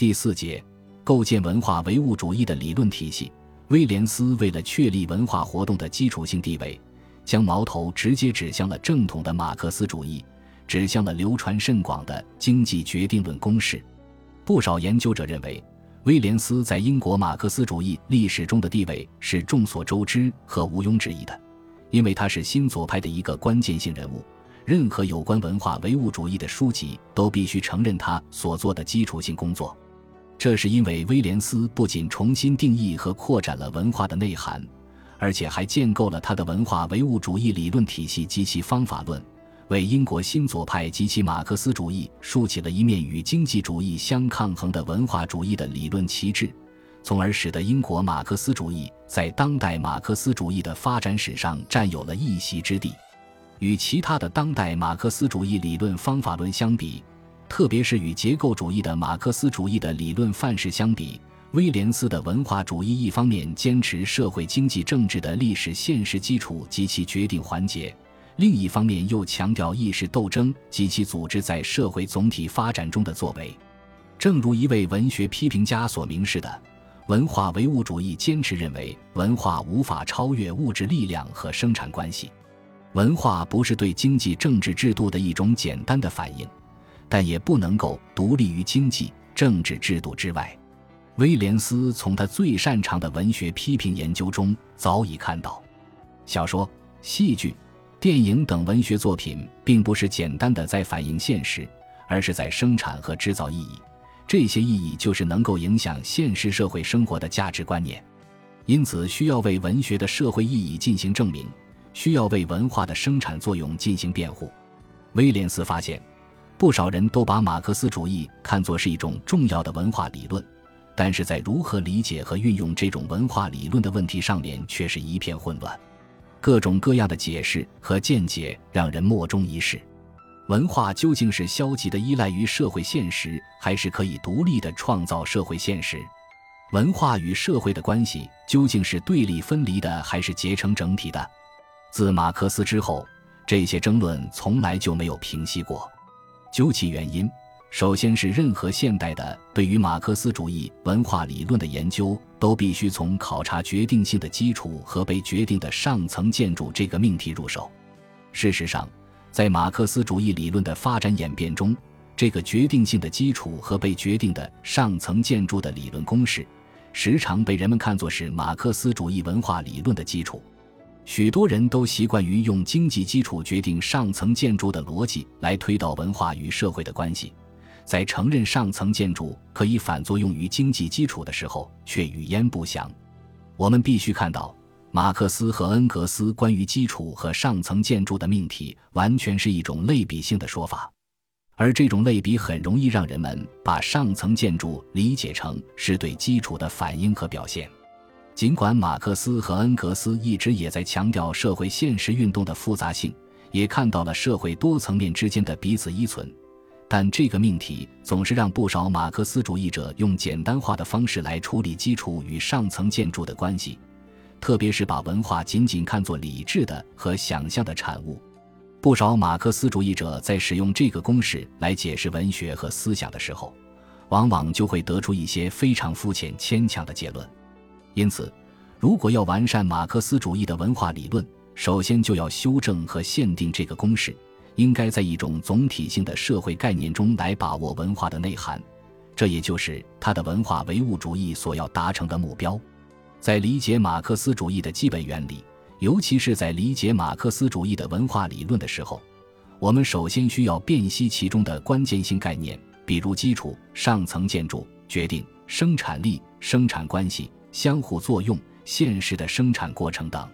第四节，构建文化唯物主义的理论体系。威廉斯为了确立文化活动的基础性地位，将矛头直接指向了正统的马克思主义，指向了流传甚广的经济决定论公式。不少研究者认为，威廉斯在英国马克思主义历史中的地位是众所周知和毋庸置疑的，因为他是新左派的一个关键性人物。任何有关文化唯物主义的书籍都必须承认他所做的基础性工作。这是因为威廉斯不仅重新定义和扩展了文化的内涵，而且还建构了他的文化唯物主义理论体系及其方法论。为英国新左派及其马克思主义竖起了一面与经济主义相抗衡的文化主义的理论旗帜，从而使得英国马克思主义在当代马克思主义的发展史上占有了一席之地。与其他的当代马克思主义理论方法论相比，特别是与结构主义的马克思主义的理论范式相比，威廉斯的文化主义一方面坚持社会经济政治的历史现实基础及其决定环节。另一方面，又强调意识斗争及其组织在社会总体发展中的作为。正如一位文学批评家所明示的，文化唯物主义坚持认为，文化无法超越物质力量和生产关系。文化不是对经济政治制度的一种简单的反应，但也不能够独立于经济政治制度之外。威廉斯从他最擅长的文学批评研究中早已看到，小说、戏剧。电影等文学作品并不是简单的在反映现实，而是在生产和制造意义。这些意义就是能够影响现实社会生活的价值观念，因此需要为文学的社会意义进行证明，需要为文化的生产作用进行辩护。威廉斯发现，不少人都把马克思主义看作是一种重要的文化理论，但是在如何理解和运用这种文化理论的问题上面，却是一片混乱。各种各样的解释和见解让人莫衷一是。文化究竟是消极的依赖于社会现实，还是可以独立的创造社会现实？文化与社会的关系究竟是对立分离的，还是结成整体的？自马克思之后，这些争论从来就没有平息过。究其原因。首先是任何现代的对于马克思主义文化理论的研究，都必须从考察决定性的基础和被决定的上层建筑这个命题入手。事实上，在马克思主义理论的发展演变中，这个决定性的基础和被决定的上层建筑的理论公式，时常被人们看作是马克思主义文化理论的基础。许多人都习惯于用经济基础决定上层建筑的逻辑来推导文化与社会的关系。在承认上层建筑可以反作用于经济基础的时候，却语焉不详。我们必须看到，马克思和恩格斯关于基础和上层建筑的命题，完全是一种类比性的说法，而这种类比很容易让人们把上层建筑理解成是对基础的反应和表现。尽管马克思和恩格斯一直也在强调社会现实运动的复杂性，也看到了社会多层面之间的彼此依存。但这个命题总是让不少马克思主义者用简单化的方式来处理基础与上层建筑的关系，特别是把文化仅仅看作理智的和想象的产物。不少马克思主义者在使用这个公式来解释文学和思想的时候，往往就会得出一些非常肤浅、牵强的结论。因此，如果要完善马克思主义的文化理论，首先就要修正和限定这个公式。应该在一种总体性的社会概念中来把握文化的内涵，这也就是他的文化唯物主义所要达成的目标。在理解马克思主义的基本原理，尤其是在理解马克思主义的文化理论的时候，我们首先需要辨析其中的关键性概念，比如基础、上层建筑、决定、生产力、生产关系、相互作用、现实的生产过程等。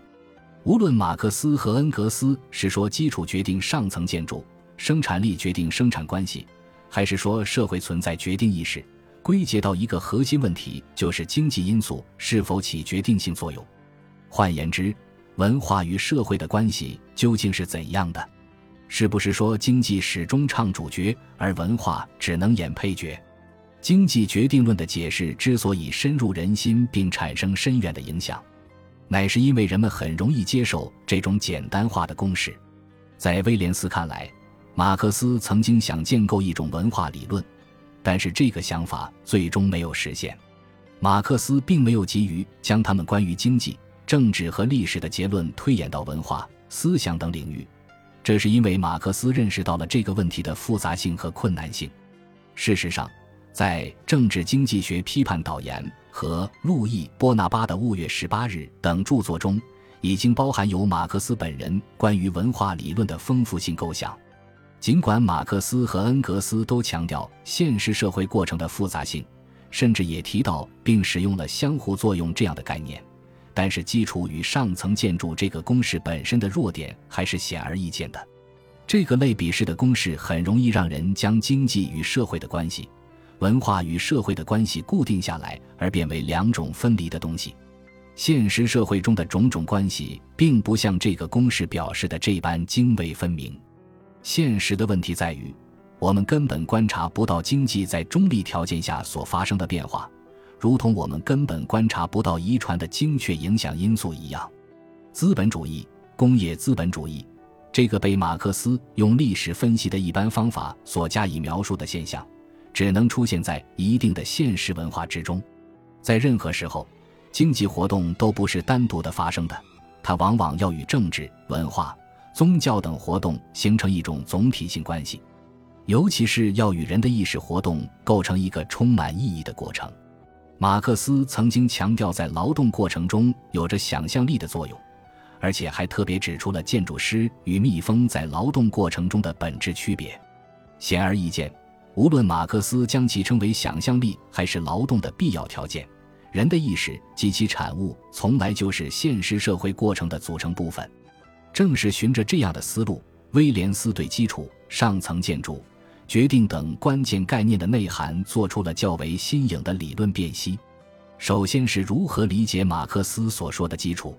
无论马克思和恩格斯是说基础决定上层建筑，生产力决定生产关系，还是说社会存在决定意识，归结到一个核心问题，就是经济因素是否起决定性作用。换言之，文化与社会的关系究竟是怎样的？是不是说经济始终唱主角，而文化只能演配角？经济决定论的解释之所以深入人心并产生深远的影响。乃是因为人们很容易接受这种简单化的公式。在威廉斯看来，马克思曾经想建构一种文化理论，但是这个想法最终没有实现。马克思并没有急于将他们关于经济、政治和历史的结论推演到文化、思想等领域，这是因为马克思认识到了这个问题的复杂性和困难性。事实上，在《政治经济学批判导言》和路易·波拿巴的《五月十八日》等著作中，已经包含有马克思本人关于文化理论的丰富性构想。尽管马克思和恩格斯都强调现实社会过程的复杂性，甚至也提到并使用了相互作用这样的概念，但是基础与上层建筑这个公式本身的弱点还是显而易见的。这个类比式的公式很容易让人将经济与社会的关系、文化与社会的关系固定下来，而变为两种分离的东西。现实社会中的种种关系，并不像这个公式表示的这般泾渭分明。现实的问题在于，我们根本观察不到经济在中立条件下所发生的变化，如同我们根本观察不到遗传的精确影响因素一样。资本主义、工业资本主义，这个被马克思用历史分析的一般方法所加以描述的现象，只能出现在一定的现实文化之中。在任何时候，经济活动都不是单独的发生的，它往往要与政治、文化。宗教等活动形成一种总体性关系，尤其是要与人的意识活动构成一个充满意义的过程。马克思曾经强调，在劳动过程中有着想象力的作用，而且还特别指出了建筑师与蜜蜂在劳动过程中的本质区别。显而易见，无论马克思将其称为想象力还是劳动的必要条件，人的意识及其产物从来就是现实社会过程的组成部分。正是循着这样的思路，威廉斯对基础、上层建筑、决定等关键概念的内涵做出了较为新颖的理论辨析。首先是如何理解马克思所说的基础。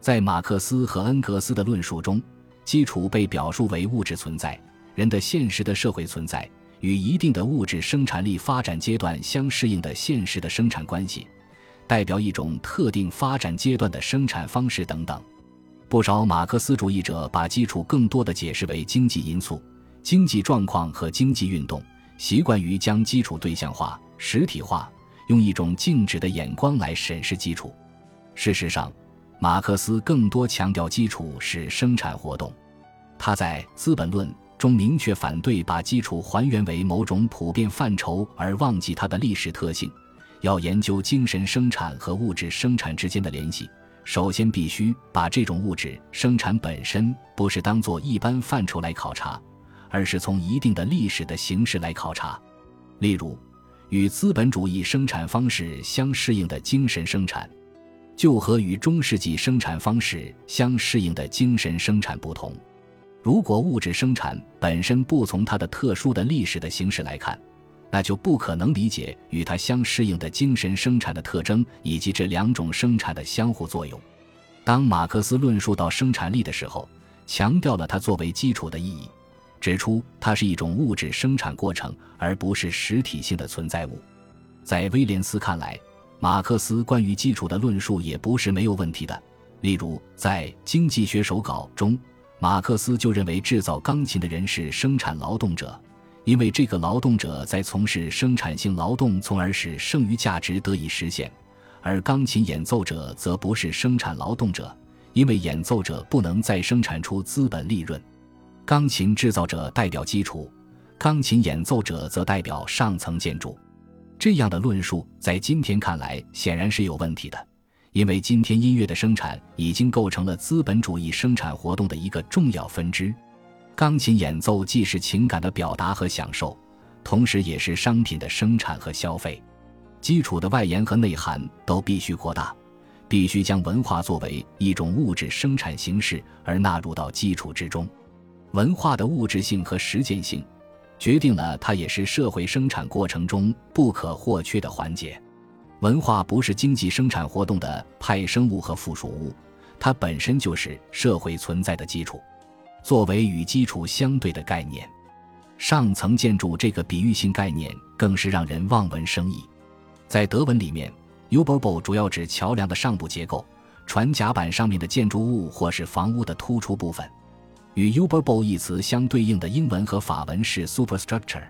在马克思和恩格斯的论述中，基础被表述为物质存在，人的现实的社会存在与一定的物质生产力发展阶段相适应的现实的生产关系，代表一种特定发展阶段的生产方式等等。不少马克思主义者把基础更多的解释为经济因素、经济状况和经济运动，习惯于将基础对象化、实体化，用一种静止的眼光来审视基础。事实上，马克思更多强调基础是生产活动。他在《资本论》中明确反对把基础还原为某种普遍范畴而忘记它的历史特性，要研究精神生产和物质生产之间的联系。首先，必须把这种物质生产本身不是当做一般范畴来考察，而是从一定的历史的形式来考察。例如，与资本主义生产方式相适应的精神生产，就和与中世纪生产方式相适应的精神生产不同。如果物质生产本身不从它的特殊的历史的形式来看，那就不可能理解与它相适应的精神生产的特征以及这两种生产的相互作用。当马克思论述到生产力的时候，强调了它作为基础的意义，指出它是一种物质生产过程，而不是实体性的存在物。在威廉斯看来，马克思关于基础的论述也不是没有问题的。例如，在《经济学手稿》中，马克思就认为制造钢琴的人是生产劳动者。因为这个劳动者在从事生产性劳动，从而使剩余价值得以实现，而钢琴演奏者则不是生产劳动者，因为演奏者不能再生产出资本利润。钢琴制造者代表基础，钢琴演奏者则代表上层建筑。这样的论述在今天看来显然是有问题的，因为今天音乐的生产已经构成了资本主义生产活动的一个重要分支。钢琴演奏既是情感的表达和享受，同时也是商品的生产和消费。基础的外延和内涵都必须扩大，必须将文化作为一种物质生产形式而纳入到基础之中。文化的物质性和实践性，决定了它也是社会生产过程中不可或缺的环节。文化不是经济生产活动的派生物和附属物，它本身就是社会存在的基础。作为与基础相对的概念，上层建筑这个比喻性概念更是让人望文生义。在德文里面 u b e r b o 主要指桥梁的上部结构，船甲板上面的建筑物或是房屋的突出部分。与 u b e r b o 一词相对应的英文和法文是 superstructure，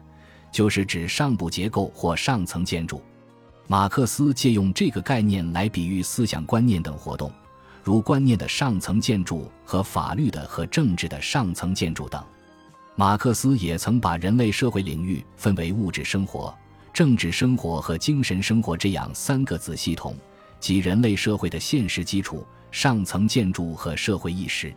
就是指上部结构或上层建筑。马克思借用这个概念来比喻思想观念等活动，如观念的上层建筑和法律的和政治的上层建筑等。马克思也曾把人类社会领域分为物质生活、政治生活和精神生活这样三个子系统，即人类社会的现实基础、上层建筑和社会意识。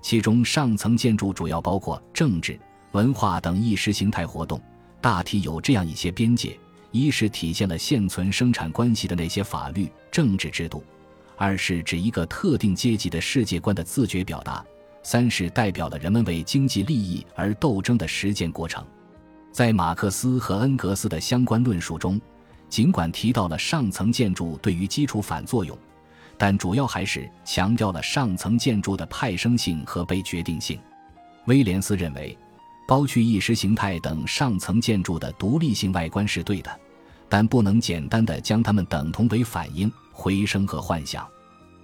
其中，上层建筑主要包括政治、文化等意识形态活动，大体有这样一些边界：一是体现了现存生产关系的那些法律、政治制度；二是指一个特定阶级的世界观的自觉表达。三是代表了人们为经济利益而斗争的实践过程，在马克思和恩格斯的相关论述中，尽管提到了上层建筑对于基础反作用，但主要还是强调了上层建筑的派生性和被决定性。威廉斯认为，剥去意识形态等上层建筑的独立性外观是对的，但不能简单的将它们等同为反应、回声和幻想。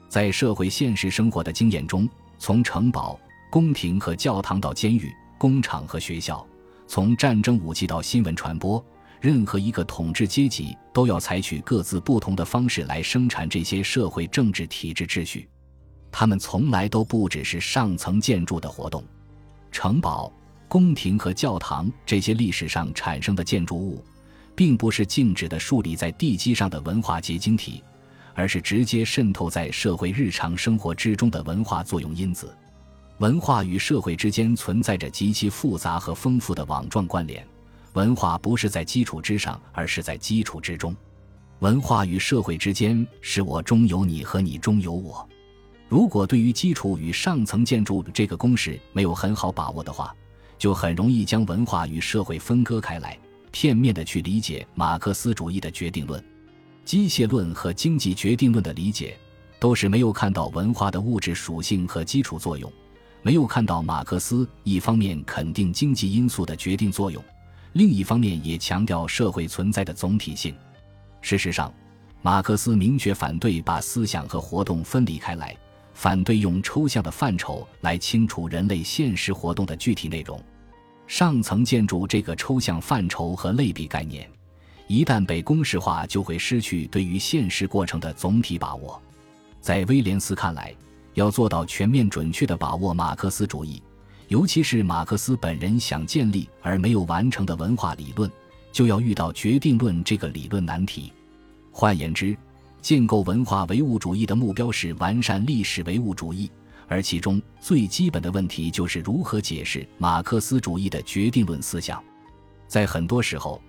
在社会现实生活的经验中。从城堡、宫廷和教堂到监狱、工厂和学校，从战争武器到新闻传播，任何一个统治阶级都要采取各自不同的方式来生产这些社会政治体制秩序。他们从来都不只是上层建筑的活动。城堡、宫廷和教堂这些历史上产生的建筑物，并不是静止的树立在地基上的文化结晶体。而是直接渗透在社会日常生活之中的文化作用因子。文化与社会之间存在着极其复杂和丰富的网状关联。文化不是在基础之上，而是在基础之中。文化与社会之间是我中有你和你中有我。如果对于基础与上层建筑这个公式没有很好把握的话，就很容易将文化与社会分割开来，片面的去理解马克思主义的决定论。机械论和经济决定论的理解，都是没有看到文化的物质属性和基础作用，没有看到马克思一方面肯定经济因素的决定作用，另一方面也强调社会存在的总体性。事实上，马克思明确反对把思想和活动分离开来，反对用抽象的范畴来清除人类现实活动的具体内容。上层建筑这个抽象范畴和类比概念。一旦被公式化，就会失去对于现实过程的总体把握。在威廉斯看来，要做到全面准确地把握马克思主义，尤其是马克思本人想建立而没有完成的文化理论，就要遇到决定论这个理论难题。换言之，建构文化唯物主义的目标是完善历史唯物主义，而其中最基本的问题就是如何解释马克思主义的决定论思想。在很多时候。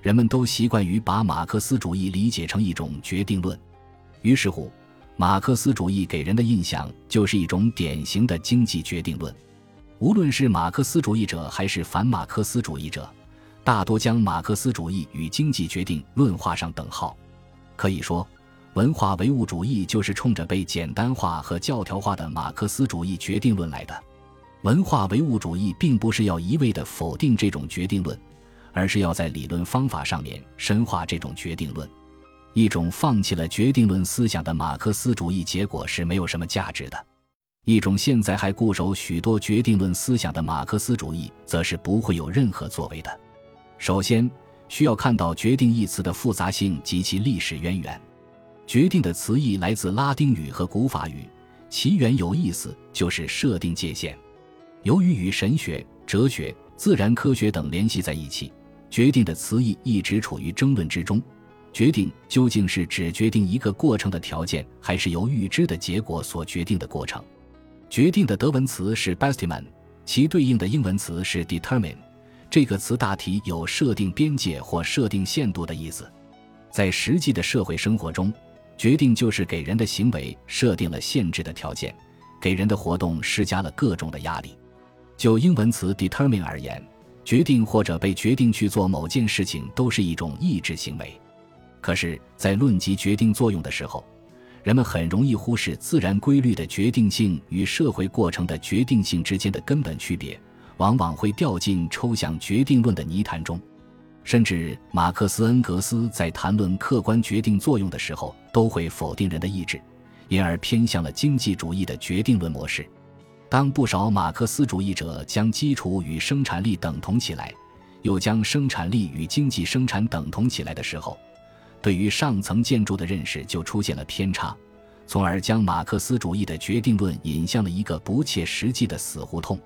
人们都习惯于把马克思主义理解成一种决定论，于是乎，马克思主义给人的印象就是一种典型的经济决定论。无论是马克思主义者还是反马克思主义者，大多将马克思主义与经济决定论画上等号。可以说，文化唯物主义就是冲着被简单化和教条化的马克思主义决定论来的。文化唯物主义并不是要一味地否定这种决定论。而是要在理论方法上面深化这种决定论，一种放弃了决定论思想的马克思主义，结果是没有什么价值的；一种现在还固守许多决定论思想的马克思主义，则是不会有任何作为的。首先，需要看到“决定”一词的复杂性及其历史渊源。“决定”的词义来自拉丁语和古法语，其原有意思就是设定界限。由于与神学、哲学、自然科学等联系在一起。决定的词义一直处于争论之中。决定究竟是指决定一个过程的条件，还是由预知的结果所决定的过程？决定的德文词是 bestimmen，其对应的英文词是 determine。这个词大体有设定边界或设定限度的意思。在实际的社会生活中，决定就是给人的行为设定了限制的条件，给人的活动施加了各种的压力。就英文词 determine 而言。决定或者被决定去做某件事情都是一种意志行为，可是，在论及决定作用的时候，人们很容易忽视自然规律的决定性与社会过程的决定性之间的根本区别，往往会掉进抽象决定论的泥潭中。甚至马克思、恩格斯在谈论客观决定作用的时候，都会否定人的意志，因而偏向了经济主义的决定论模式。当不少马克思主义者将基础与生产力等同起来，又将生产力与经济生产等同起来的时候，对于上层建筑的认识就出现了偏差，从而将马克思主义的决定论引向了一个不切实际的死胡同。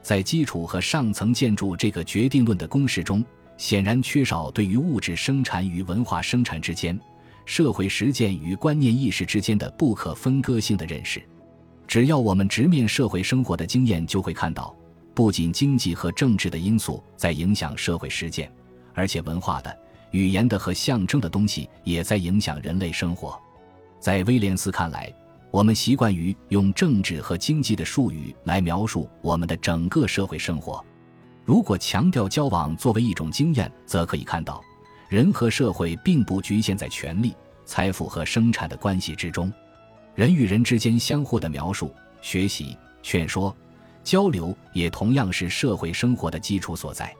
在基础和上层建筑这个决定论的公式中，显然缺少对于物质生产与文化生产之间、社会实践与观念意识之间的不可分割性的认识。只要我们直面社会生活的经验，就会看到，不仅经济和政治的因素在影响社会实践，而且文化的、语言的和象征的东西也在影响人类生活。在威廉斯看来。我们习惯于用政治和经济的术语来描述我们的整个社会生活。如果强调交往作为一种经验，则可以看到，人和社会并不局限在权力、财富和生产的关系之中。人与人之间相互的描述、学习、劝说、交流，也同样是社会生活的基础所在。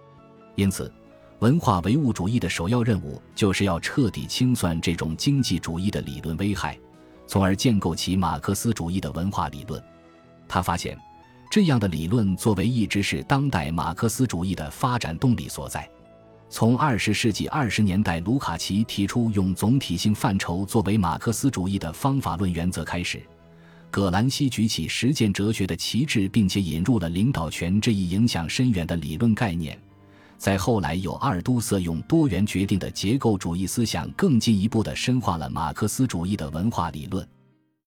因此，文化唯物主义的首要任务就是要彻底清算这种经济主义的理论危害。从而建构起马克思主义的文化理论。他发现，这样的理论作为一直是当代马克思主义的发展动力所在。从二十世纪二十年代卢卡奇提出用总体性范畴作为马克思主义的方法论原则开始，葛兰西举起实践哲学的旗帜，并且引入了领导权这一影响深远的理论概念。在后来，有阿尔都塞用多元决定的结构主义思想，更进一步地深化了马克思主义的文化理论。